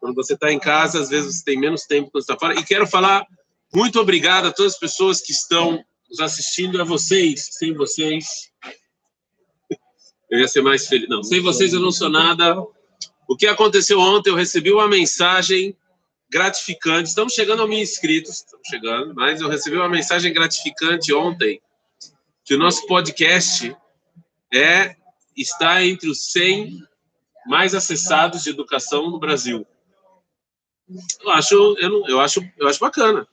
Quando você está em casa, às vezes você tem menos tempo quando está fora. E quero falar muito obrigado a todas as pessoas que estão nos assistindo, a vocês. Sem vocês, eu ia ser mais feliz. Não, sem vocês eu não sou nada. O que aconteceu ontem, eu recebi uma mensagem gratificante. Estamos chegando a mil inscritos, estamos chegando, mas eu recebi uma mensagem gratificante ontem que o nosso podcast é está entre os 100 mais acessados de educação no Brasil. Eu acho, eu, não, eu acho, eu acho bacana.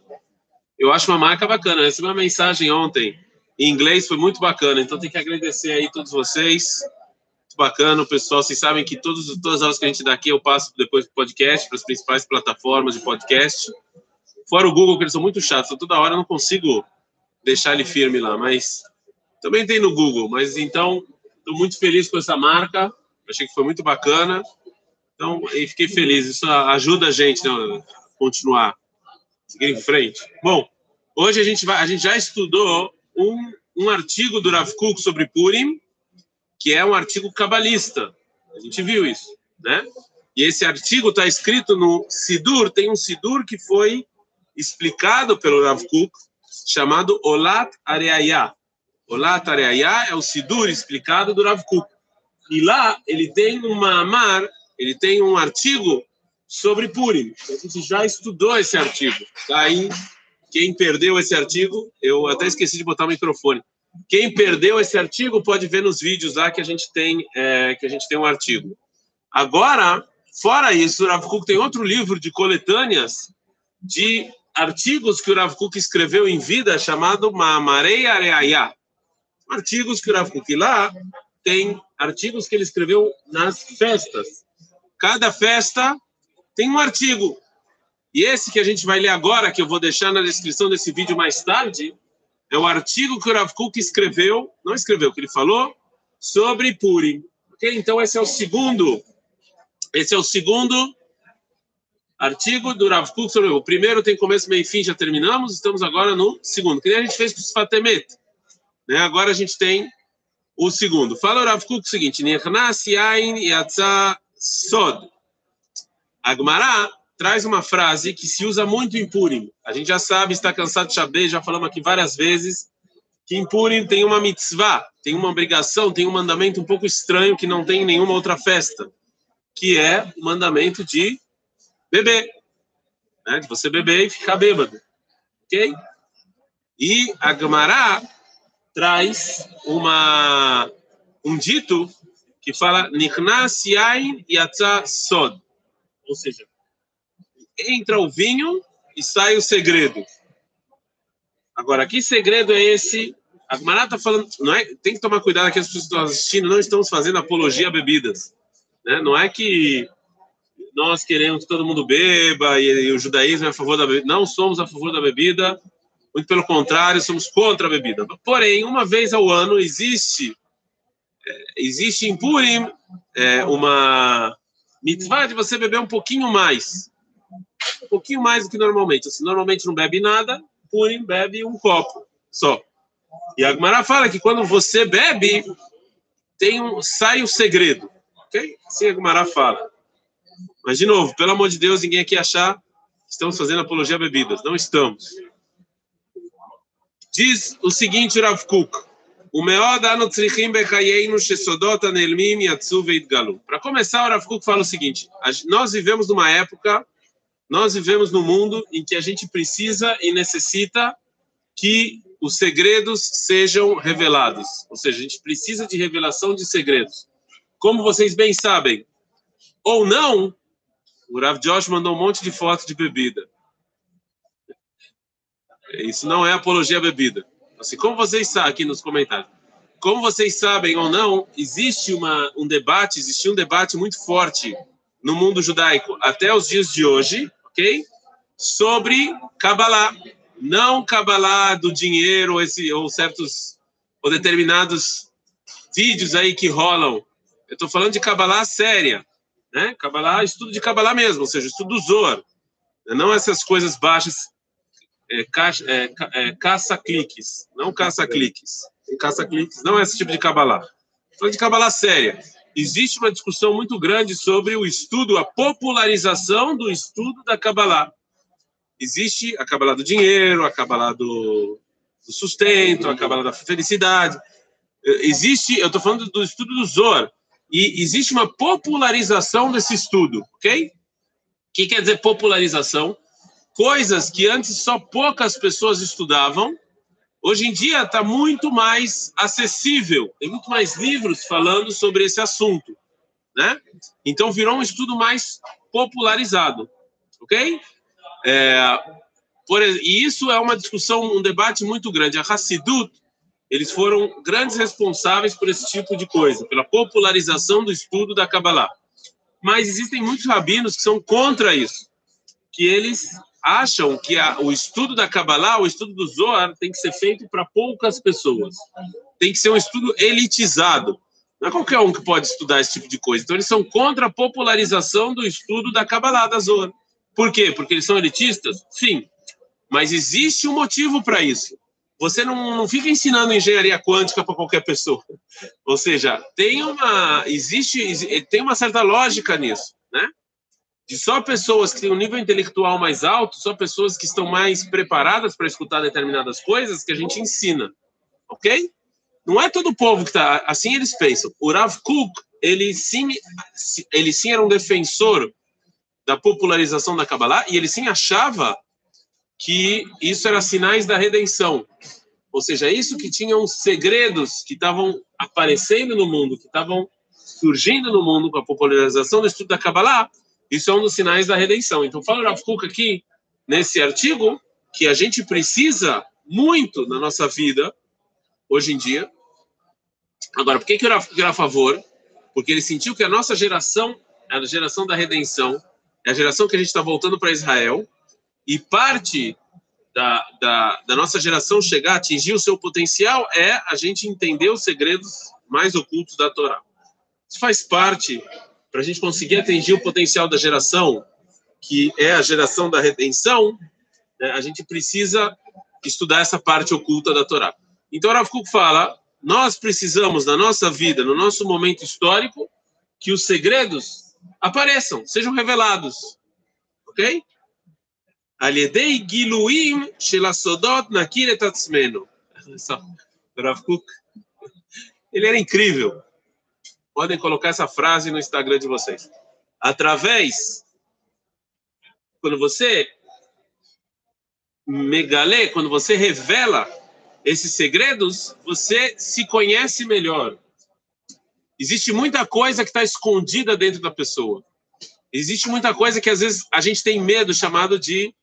Eu acho uma marca bacana. Eu recebi uma mensagem ontem em inglês, foi muito bacana. Então, tem que agradecer aí todos vocês. Muito bacana, pessoal. Vocês sabem que todos, todas as aulas que a gente dá aqui eu passo depois para o podcast, para as principais plataformas de podcast. Fora o Google, que eles são muito chatos. Toda hora eu não consigo deixar ele firme lá. Mas também tem no Google. Mas então, estou muito feliz com essa marca. Achei que foi muito bacana. Então, e fiquei feliz. Isso ajuda a gente né, a continuar, seguir em frente. Bom, hoje a gente vai, a gente já estudou um, um artigo do Rav Kuk sobre Purim, que é um artigo cabalista. A gente viu isso, né? E esse artigo está escrito no Sidur, tem um Sidur que foi explicado pelo Rav Kuk, chamado Olat Areaya. Olat Areaya é o Sidur explicado do Rav Kuk. E lá ele tem uma amar, ele tem um artigo sobre Purim. A gente já estudou esse artigo. Tá aí, quem perdeu esse artigo, eu até esqueci de botar o microfone. Quem perdeu esse artigo pode ver nos vídeos lá que a gente tem, é, que a gente tem um artigo. Agora, fora isso, o Rav Kuk tem outro livro de coletâneas de artigos que o Rav Kuk escreveu em vida chamado Maamarei Areaya. Artigos que o Rav Kuk lá tem artigos que ele escreveu nas festas. Cada festa tem um artigo. E esse que a gente vai ler agora, que eu vou deixar na descrição desse vídeo mais tarde, é o artigo que o Rav Kuk escreveu, não escreveu, que ele falou, sobre Purim. Ok? Então esse é o segundo, esse é o segundo artigo do Rav Kuk sobre o primeiro tem começo, meio e fim, já terminamos, estamos agora no segundo, que nem a gente fez com os Fatemet. Né? Agora a gente tem o segundo. Fala o Rav Kuk o seguinte: Nechnas yain yatsa sod. Agmará traz uma frase que se usa muito em Purim. A gente já sabe, está cansado de saber, já falamos aqui várias vezes, que em Purim tem uma mitzvah, tem uma obrigação, tem um mandamento um pouco estranho que não tem em nenhuma outra festa, que é o mandamento de beber. Né? De você beber e ficar bêbado. Ok? E a traz uma, um dito que fala Nichnas yain yatsa sod. Ou seja, entra o vinho e sai o segredo. Agora, que segredo é esse? A Gemara está falando, não é, tem que tomar cuidado que as pessoas estão assistindo, não estamos fazendo apologia a bebidas. Né? Não é que nós queremos que todo mundo beba e, e o judaísmo é a favor da bebida. Não somos a favor da bebida, muito pelo contrário, somos contra a bebida. Porém, uma vez ao ano existe é, existe em Purim é, uma mitzvah de você beber um pouquinho mais. Um pouquinho mais do que normalmente. Assim, normalmente não bebe nada, Purim bebe um copo só. E a fala que quando você bebe, tem um, sai o segredo. Ok? Assim a fala. Mas, de novo, pelo amor de Deus, ninguém aqui achar que estamos fazendo apologia a bebidas. Não estamos. Diz o seguinte, Rav Kuk. O Para começar, o Rav Kuk fala o seguinte: nós vivemos numa época, nós vivemos num mundo em que a gente precisa e necessita que os segredos sejam revelados. Ou seja, a gente precisa de revelação de segredos. Como vocês bem sabem, ou não, o Rav Josh mandou um monte de fotos de bebida. Isso não é apologia à bebida. Assim, como vocês sabem aqui nos comentários, como vocês sabem ou não, existe uma, um debate, existe um debate muito forte no mundo judaico até os dias de hoje, ok? Sobre Kabbalah. Não Kabbalah do dinheiro esse, ou certos ou determinados vídeos aí que rolam. Eu estou falando de Kabbalah séria, né? Kabbalah, estudo de Kabbalah mesmo, ou seja, estudo do Zohar. Não essas coisas baixas é, é, é, caça-cliques, não caça-cliques. Caça-cliques não é esse tipo de cabalá. Falando de cabalá séria. existe uma discussão muito grande sobre o estudo, a popularização do estudo da Kabbalah. Existe a Kabbalah do dinheiro, a Kabbalah do, do sustento, a Kabbalah da felicidade. Existe, eu estou falando do estudo do Zohar, e existe uma popularização desse estudo, ok? O que quer dizer popularização? Coisas que antes só poucas pessoas estudavam, hoje em dia está muito mais acessível, tem muito mais livros falando sobre esse assunto, né? Então virou um estudo mais popularizado, ok? É, por, e isso é uma discussão, um debate muito grande. A Hassidut, eles foram grandes responsáveis por esse tipo de coisa, pela popularização do estudo da Kabbalah. Mas existem muitos rabinos que são contra isso, que eles acham que a, o estudo da Kabbalah, o estudo do Zohar, tem que ser feito para poucas pessoas. Tem que ser um estudo elitizado. Não é qualquer um que pode estudar esse tipo de coisa. Então, eles são contra a popularização do estudo da Kabbalah, da Zohar. Por quê? Porque eles são elitistas? Sim. Mas existe um motivo para isso. Você não, não fica ensinando engenharia quântica para qualquer pessoa. Ou seja, tem uma existe tem uma certa lógica nisso? De só pessoas que têm um nível intelectual mais alto, só pessoas que estão mais preparadas para escutar determinadas coisas que a gente ensina, ok? Não é todo o povo que está assim eles pensam. O Rav Kuk ele sim ele sim era um defensor da popularização da Kabbalah e ele sim achava que isso era sinais da redenção. Ou seja, isso que tinham segredos que estavam aparecendo no mundo, que estavam surgindo no mundo com a popularização do estudo da Kabbalah, isso é um dos sinais da redenção. Então, fala o Rav Kuk aqui, nesse artigo, que a gente precisa muito na nossa vida, hoje em dia. Agora, por que, que era a favor? Porque ele sentiu que a nossa geração, a geração da redenção, é a geração que a gente está voltando para Israel, e parte da, da, da, nossa geração chegar atingir o seu potencial é a gente entender os segredos mais ocultos da Torá. Isso faz parte para a gente conseguir atingir o potencial da geração, que é a geração da redenção, né, a gente precisa estudar essa parte oculta da Torá. Então, Rav Kuk fala, nós precisamos, na nossa vida, no nosso momento histórico, que os segredos apareçam, sejam revelados. Ok? Aliedei giluim shelasodot nakiret atzmeno. Rav Kuk, ele era incrível. Podem colocar essa frase no Instagram de vocês. Através, quando você megale, quando você revela esses segredos, você se conhece melhor. Existe muita coisa que está escondida dentro da pessoa. Existe muita coisa que às vezes a gente tem medo, chamado de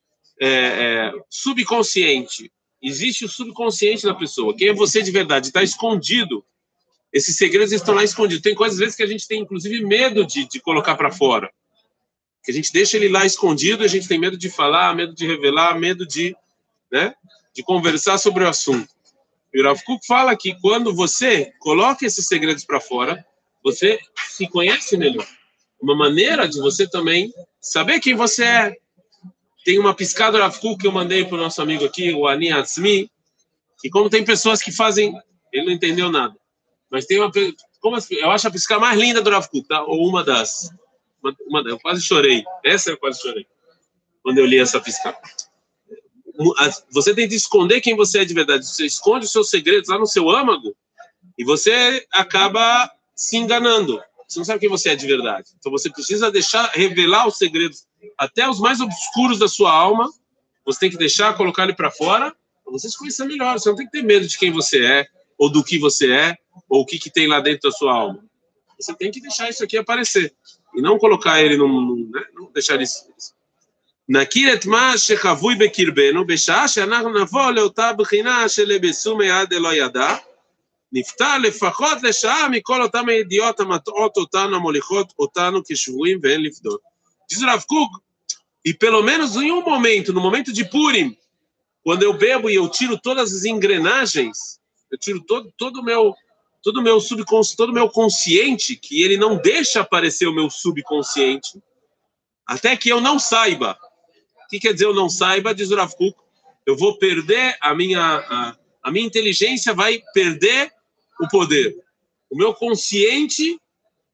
é, é, subconsciente. Existe o subconsciente da pessoa. Quem é você de verdade? Está escondido. Esses segredos estão lá escondidos. Tem coisas, às vezes, que a gente tem, inclusive, medo de, de colocar para fora. Que a gente deixa ele lá escondido, a gente tem medo de falar, medo de revelar, medo de, né, de conversar sobre o assunto. E o Rav Kuk fala que quando você coloca esses segredos para fora, você se conhece melhor. Uma maneira de você também saber quem você é, tem uma piscada Rav que eu mandei para o nosso amigo aqui, o Ani Atzmi, e como tem pessoas que fazem, ele não entendeu nada, mas tem uma, como eu acho a piscada mais linda do Rav tá? ou uma das, uma, uma, eu quase chorei, essa eu quase chorei, quando eu li essa piscada. Você tem que esconder quem você é de verdade, você esconde os seus segredos lá no seu âmago, e você acaba se enganando. Você não sabe quem você é de verdade. Então você precisa deixar revelar os segredos até os mais obscuros da sua alma, você tem que deixar, colocar ele para fora, para você se conhecer melhor. Você não tem que ter medo de quem você é, ou do que você é, ou o que, que tem lá dentro da sua alma. Você tem que deixar isso aqui aparecer. E não colocar ele num. Né? Não deixar isso. נכיר את מה שחבוי בקרבנו, בשעה שאנחנו נבוא לאותה בחינה שלבסו מיד אלא ידע, נפתע לפחות לשעה מכל אותן הידיעות המטעות אותנו, המוליכות אותנו כשבויים ואין לפדות. Diz Rav Kuk, e pelo menos em um momento, no momento de Purim, quando eu bebo e eu tiro todas as engrenagens, eu tiro todo, todo meu todo meu subconsciente, todo meu consciente, que ele não deixa aparecer o meu subconsciente, até que eu não saiba. O que quer dizer eu não saiba? Diz o Rav Kuk, eu vou perder a minha a, a minha inteligência vai perder o poder. O meu consciente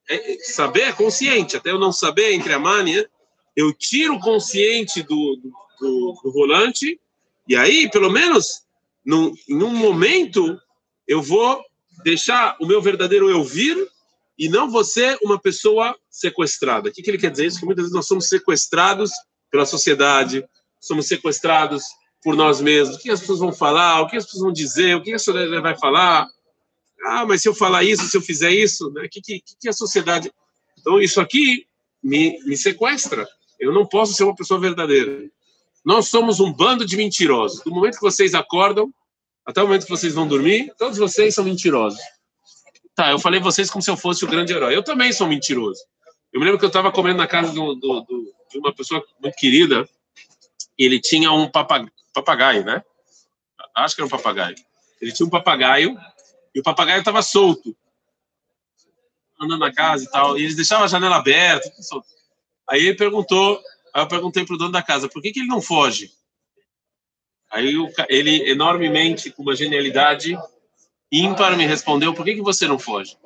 é, saber é consciente, até eu não saber entre a mania, eu tiro o consciente do, do, do volante, e aí, pelo menos, num, em um momento, eu vou deixar o meu verdadeiro eu vir e não você uma pessoa sequestrada. O que, que ele quer dizer? Isso que muitas vezes nós somos sequestrados pela sociedade, somos sequestrados por nós mesmos. O que as pessoas vão falar? O que as pessoas vão dizer? O que a sociedade vai falar? Ah, mas se eu falar isso, se eu fizer isso, né? O que, que, que a sociedade... Então, isso aqui me, me sequestra. Eu não posso ser uma pessoa verdadeira. Nós somos um bando de mentirosos. Do momento que vocês acordam até o momento que vocês vão dormir, todos vocês são mentirosos. Tá, eu falei vocês como se eu fosse o grande herói. Eu também sou mentiroso. Eu me lembro que eu estava comendo na casa do, do, do, de uma pessoa muito querida e ele tinha um papagaio, né? Acho que era um papagaio. Ele tinha um papagaio e o papagaio estava solto, andando na casa e tal. E eles deixavam a janela aberta. Aí ele perguntou, aí eu perguntei para o dono da casa, por que, que ele não foge? Aí ele, enormemente, com uma genialidade ímpar, me respondeu: por que, que você não foge?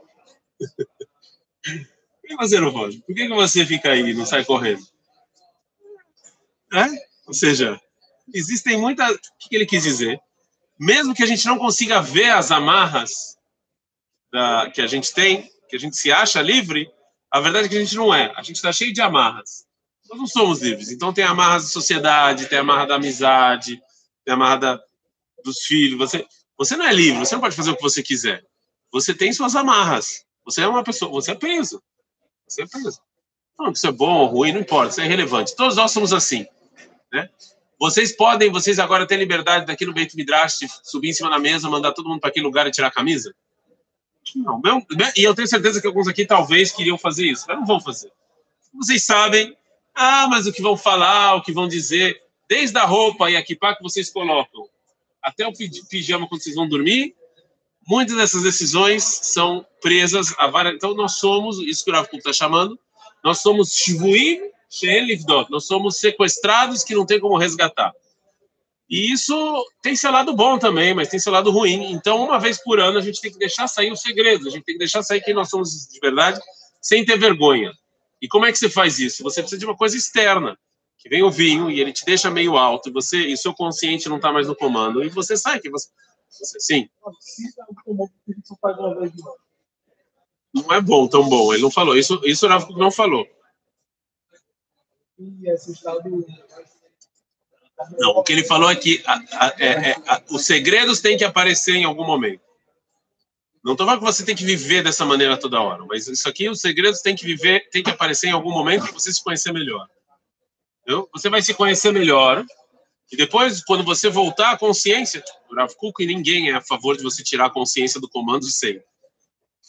por que você não foge? Por que, que você fica aí e não sai correndo? É? Ou seja, existem muitas. O que ele quis dizer? Mesmo que a gente não consiga ver as amarras da, que a gente tem, que a gente se acha livre, a verdade é que a gente não é. A gente está cheio de amarras. Nós não somos livres. Então tem amarras da sociedade, tem amarra da amizade, amarra dos filhos. Você, você não é livre, você não pode fazer o que você quiser. Você tem suas amarras. Você é uma pessoa, você é preso. Você é preso. Não, isso é bom ou ruim, não importa, isso é irrelevante. Todos nós somos assim. Né? Vocês podem, vocês agora têm liberdade daqui no Beit Midrash subir em cima da mesa, mandar todo mundo para aquele lugar e tirar a camisa? Não, meu, e eu tenho certeza que alguns aqui talvez queriam fazer isso, mas não vão fazer. Vocês sabem, ah, mas o que vão falar, o que vão dizer. Desde a roupa e a kippah que vocês colocam até o pijama quando vocês vão dormir, muitas dessas decisões são presas a várias. Então, nós somos, isso que o Rav está chamando, nós somos shvuim she'elivdot, nós somos sequestrados que não tem como resgatar. E isso tem seu lado bom também, mas tem seu lado ruim. Então, uma vez por ano, a gente tem que deixar sair os segredos, a gente tem que deixar sair quem nós somos de verdade, sem ter vergonha. E como é que você faz isso? Você precisa de uma coisa externa que vem o vinho e ele te deixa meio alto, você e seu consciente não está mais no comando, e você sai que você, você sim. Não é bom, tão bom. Ele não falou. Isso, isso o Rav não falou. Não, o que ele falou é que a, a, é, é, a, os segredos têm que aparecer em algum momento. Não estou falando que você tem que viver dessa maneira toda hora, mas isso aqui, os segredos têm que viver, têm que aparecer em algum momento para você se conhecer melhor. Entendeu? Você vai se conhecer melhor. E depois, quando você voltar à consciência, o e ninguém é a favor de você tirar a consciência do comando sempre.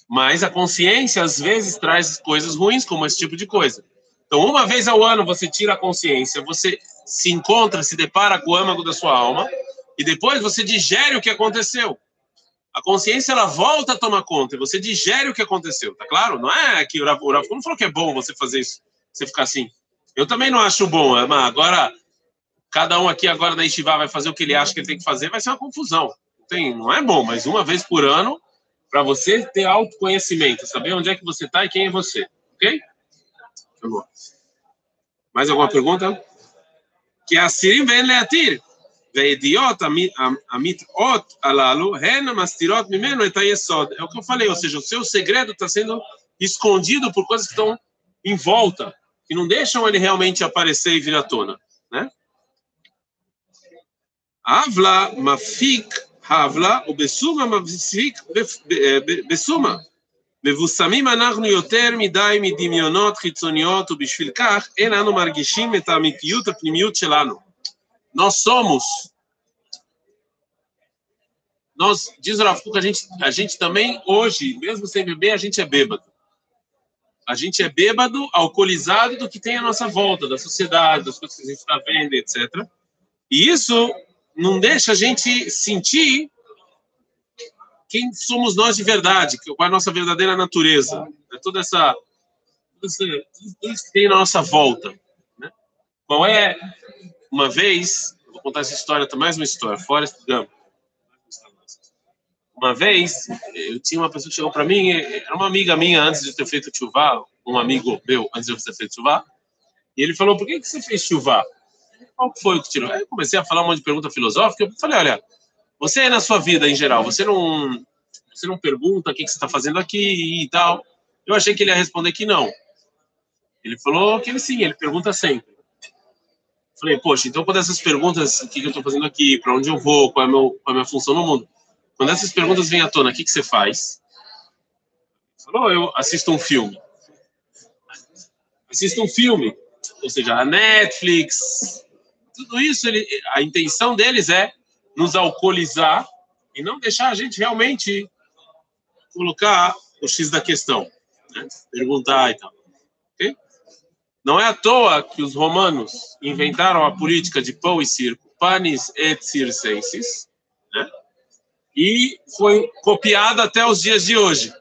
Mas a consciência, às vezes, traz coisas ruins, como esse tipo de coisa. Então, uma vez ao ano, você tira a consciência, você se encontra, se depara com o âmago da sua alma, e depois você digere o que aconteceu. A consciência, ela volta a tomar conta, e você digere o que aconteceu, tá claro? Não é que o Rav, o Rav não falou que é bom você fazer isso, você ficar assim. Eu também não acho bom, mas agora cada um aqui agora da Estivá vai fazer o que ele acha que ele tem que fazer, vai ser uma confusão. Tem, não é bom, mas uma vez por ano, para você ter autoconhecimento, saber onde é que você está e quem é você, ok? Tá Mais alguma pergunta? Que assirim vem leatir. והידיעות המטעות הללו הן המסתירות ממנו את היסוד. É o que eu falei, ou seja, o seu segredo está sendo escondido por coisas que estão em volta que não deixam ele realmente aparecer e vir à tona, né? Avla mafik havla ובסומה מפסיק בסומה. מבוסמים אנחנו יותר מדי מדמיונות חיצוניות ובשביל כך אין אנו מרגישים את האמיתיות הפנימיות שלנו. Nós somos nós, diz o Rav a gente, a gente também, hoje, mesmo sem beber, a gente é bêbado. A gente é bêbado, alcoolizado do que tem à nossa volta, da sociedade, das coisas que a gente está vendo, etc. E isso não deixa a gente sentir quem somos nós de verdade, qual é a nossa verdadeira natureza. É toda essa. Tudo isso que tem na nossa volta. Né? Qual é. Uma vez, vou contar essa história, mais uma história, Forrest Gump. Uma vez, eu tinha uma pessoa que chegou para mim, era uma amiga minha antes de ter feito chuvá, um amigo meu antes de eu ter feito chuvá, e ele falou: por que, que você fez chuvá? Qual foi o que tirou? Aí eu comecei a falar um monte de pergunta filosófica. Eu falei: olha, você na sua vida em geral, você não, você não pergunta o que, que você está fazendo aqui e tal. Eu achei que ele ia responder que não. Ele falou que ele sim, ele pergunta sempre. Falei, poxa, então quando essas perguntas, o que, que eu estou fazendo aqui, para onde eu vou, qual é, meu, qual é a minha função no mundo? Quando essas perguntas vêm à tona, o que, que você faz? Falou, eu assisto um filme. Assisto um filme. Ou seja, a Netflix, tudo isso, ele, a intenção deles é nos alcoolizar e não deixar a gente realmente colocar o X da questão, né? perguntar e tal. Okay? Não é à toa que os romanos inventaram a política de pão e circo, panis et circenses, né? E foi copiada até os dias de hoje,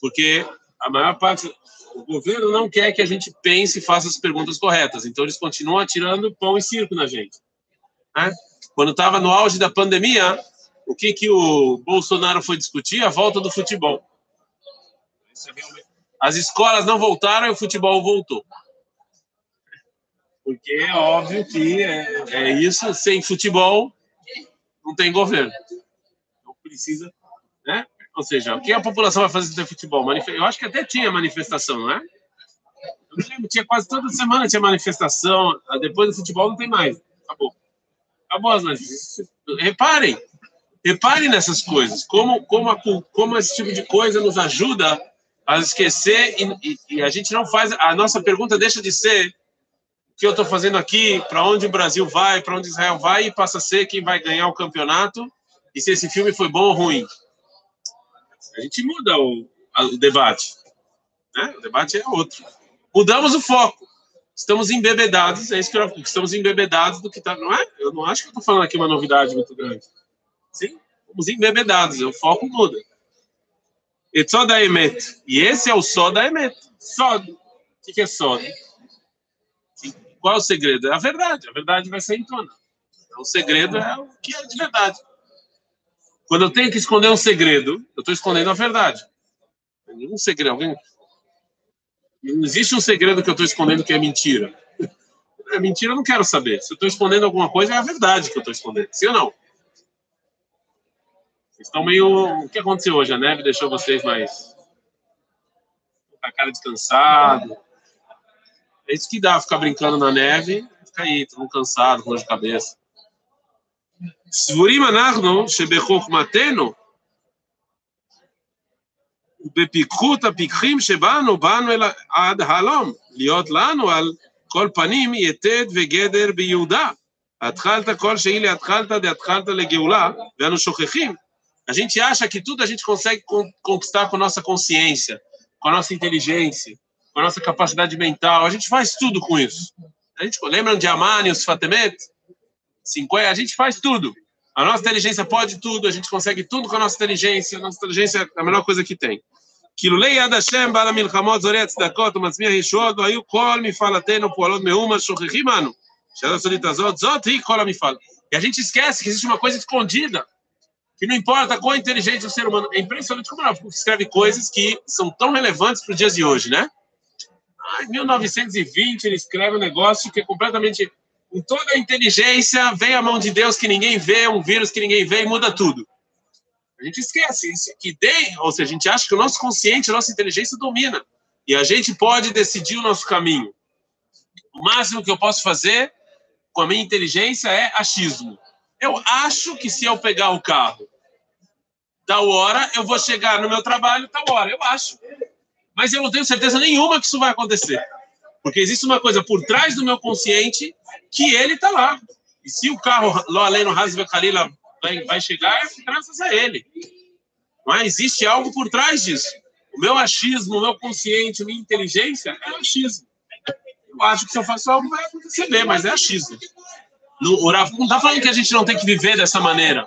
porque a maior parte o governo não quer que a gente pense e faça as perguntas corretas, então eles continuam atirando pão e circo na gente. Né? Quando estava no auge da pandemia, o que que o Bolsonaro foi discutir? A volta do futebol. As escolas não voltaram e o futebol voltou. Porque é óbvio que é, é isso, sem futebol não tem governo. Precisa, né? Ou seja, o que a população vai fazer sem futebol? Eu acho que até tinha manifestação, não é? Eu lembro, tinha quase toda semana tinha manifestação. Ah, depois do futebol não tem mais. Acabou. Acabou as manifestações. Reparem, reparem nessas coisas. Como, como, a, como esse tipo de coisa nos ajuda a esquecer e, e, e a gente não faz. A nossa pergunta deixa de ser o que eu estou fazendo aqui, para onde o Brasil vai, para onde Israel vai, e passa a ser quem vai ganhar o campeonato e se esse filme foi bom ou ruim. A gente muda o, o debate. Né? O debate é outro. Mudamos o foco. Estamos embebedados, é isso que eu estamos embebedados do que está. Não é? Eu não acho que eu estou falando aqui uma novidade muito grande. Sim, estamos embebedados, o foco muda. E só da emet. E esse é o só da emet. Só. O que é só? Qual é o segredo? É a verdade. A verdade vai ser em tona. Então, o segredo é o que é de verdade. Quando eu tenho que esconder um segredo, eu estou escondendo a verdade. Nenhum segredo. Alguém... Não existe um segredo que eu estou escondendo que é mentira. É mentira, eu não quero saber. Se eu estou escondendo alguma coisa, é a verdade que eu estou escondendo. Sim ou não? Vocês estão meio. O que aconteceu hoje? A neve deixou vocês mais. com a cara descansado. É isso que dá ficar brincando na neve, ficar aí, todo cansado, com dor de cabeça. סבורים אנחנו שבחוכמתנו ובפיקחות הפיקחים שבאנו, באנו אל עד הלום, להיות לנו על כל פנים יתד וגדר ביהודה. התחלת כל שהיא להתחלת דהתחלת לגאולה, ואנו שוכחים. A gente acha que tudo a gente consegue conquistar com a nossa consciência, com a nossa inteligência, com a nossa capacidade mental. A gente faz tudo com isso. A gente lembra de Amani, os Fatemet? 50, é, a gente faz tudo. A nossa inteligência pode tudo, a gente consegue tudo com a nossa inteligência, a nossa inteligência é a melhor coisa que tem. Kilulei Yad Hashem, Bala Milchamot, Zoreat Tzedakot, Matzmiah Rishod, Vayu Kol Mifalatenu, Pualot Meuma, Shochechimanu, Shalat Solitazot, Zot Hi Kol Mifal. E a gente esquece que existe uma coisa escondida, que não importa quão inteligente o ser humano... É impressionante como ela escreve coisas que são tão relevantes para os dias de hoje, né? Em 1920 ele escreve um negócio que é completamente com toda a inteligência, vem a mão de Deus que ninguém vê, um vírus que ninguém vê e muda tudo. A gente esquece que tem, ou seja, a gente acha que o nosso consciente, a nossa inteligência domina. E a gente pode decidir o nosso caminho. O máximo que eu posso fazer com a minha inteligência é achismo. Eu acho que se eu pegar o carro tal hora, eu vou chegar no meu trabalho tal hora. Eu acho. Mas eu não tenho certeza nenhuma que isso vai acontecer. Porque existe uma coisa por trás do meu consciente que ele está lá. E se o carro lá além no Kalila vai, vai chegar, é graças a ele. Mas existe algo por trás disso. O meu achismo, o meu consciente, a minha inteligência é achismo. Eu acho que se eu faço algo vai acontecer mas é achismo. No, o Rav não está falando que a gente não tem que viver dessa maneira.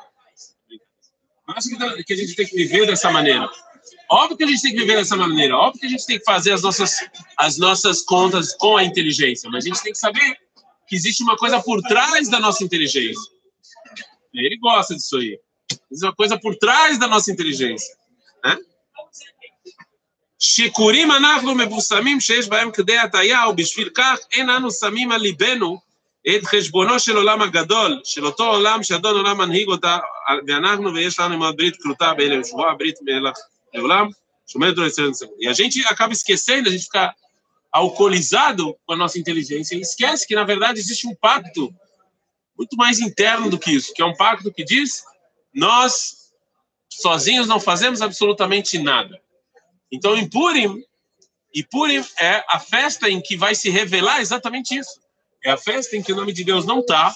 Não acho que a gente tem que viver dessa maneira. Óbvio que a gente tem que viver dessa maneira, óbvio que a gente tem que fazer as nossas, as nossas contas com a inteligência, mas a gente tem que saber que existe uma coisa por trás da nossa inteligência. Ele gosta disso aí. Existe uma coisa por trás da nossa inteligência. Né? שיקורים אנחנו מבוסמים שיש בהם כדי הטעיה, ובשביל כך אין אנו שמים על ליבנו את חשבונו של עולם הגדול, של אותו עולם שאדון עולם מנהיג אותה, ואנחנו ויש לנו עם ברית קלוטה באלה ושבועה, ברית מלך e a gente acaba esquecendo, a gente fica alcoolizado com a nossa inteligência e esquece que, na verdade, existe um pacto muito mais interno do que isso, que é um pacto que diz: nós sozinhos não fazemos absolutamente nada. Então, em Purim, e Purim é a festa em que vai se revelar exatamente isso. É a festa em que o nome de Deus não está.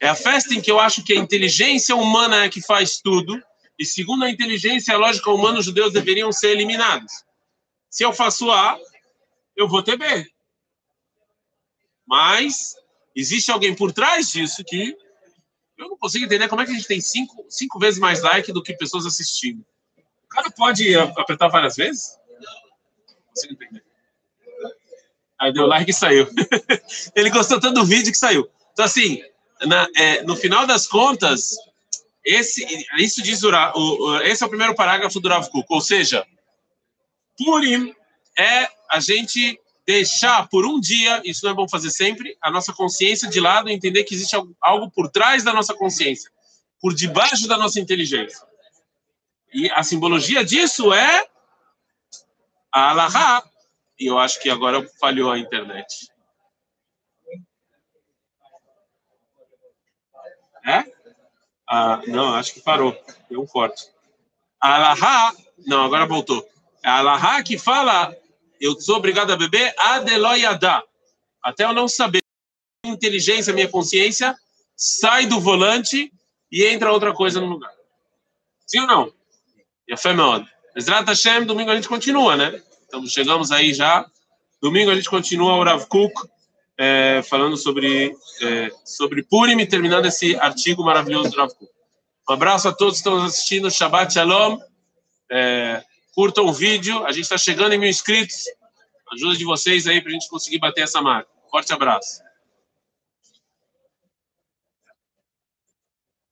É a festa em que eu acho que a inteligência humana é que faz tudo. E segundo a inteligência a lógica humana, os judeus deveriam ser eliminados. Se eu faço A, eu vou ter B. Mas existe alguém por trás disso que eu não consigo entender como é que a gente tem cinco, cinco vezes mais like do que pessoas assistindo. O cara pode apertar várias vezes? Não consigo entender. Aí deu like e saiu. Ele gostou tanto do vídeo que saiu. Então, assim, na, é, no final das contas, esse, isso diz o, o, esse é o primeiro parágrafo do Rav Kuk, ou seja, Purim é a gente deixar por um dia, isso não é bom fazer sempre, a nossa consciência de lado e entender que existe algo por trás da nossa consciência, por debaixo da nossa inteligência. E a simbologia disso é a Allahá. E eu acho que agora falhou a internet. É? Ah, não, acho que parou. Deu um corte. A Allahá. Não, agora voltou. É a Allahá que fala: eu sou obrigado a beber adeloyadá. Até eu não saber. Minha inteligência, minha consciência sai do volante e entra outra coisa no lugar. Sim ou não? Yafé Meod. Ezrat Hashem, domingo a gente continua, né? Então chegamos aí já. Domingo a gente continua o Rav Kuk, é, falando sobre, é, sobre Purim, terminando esse artigo maravilhoso do Rav. Um abraço a todos que estão assistindo. Shabbat Shalom. É, curtam o vídeo. A gente está chegando em mil inscritos. Ajuda de vocês aí para a gente conseguir bater essa marca. Forte abraço.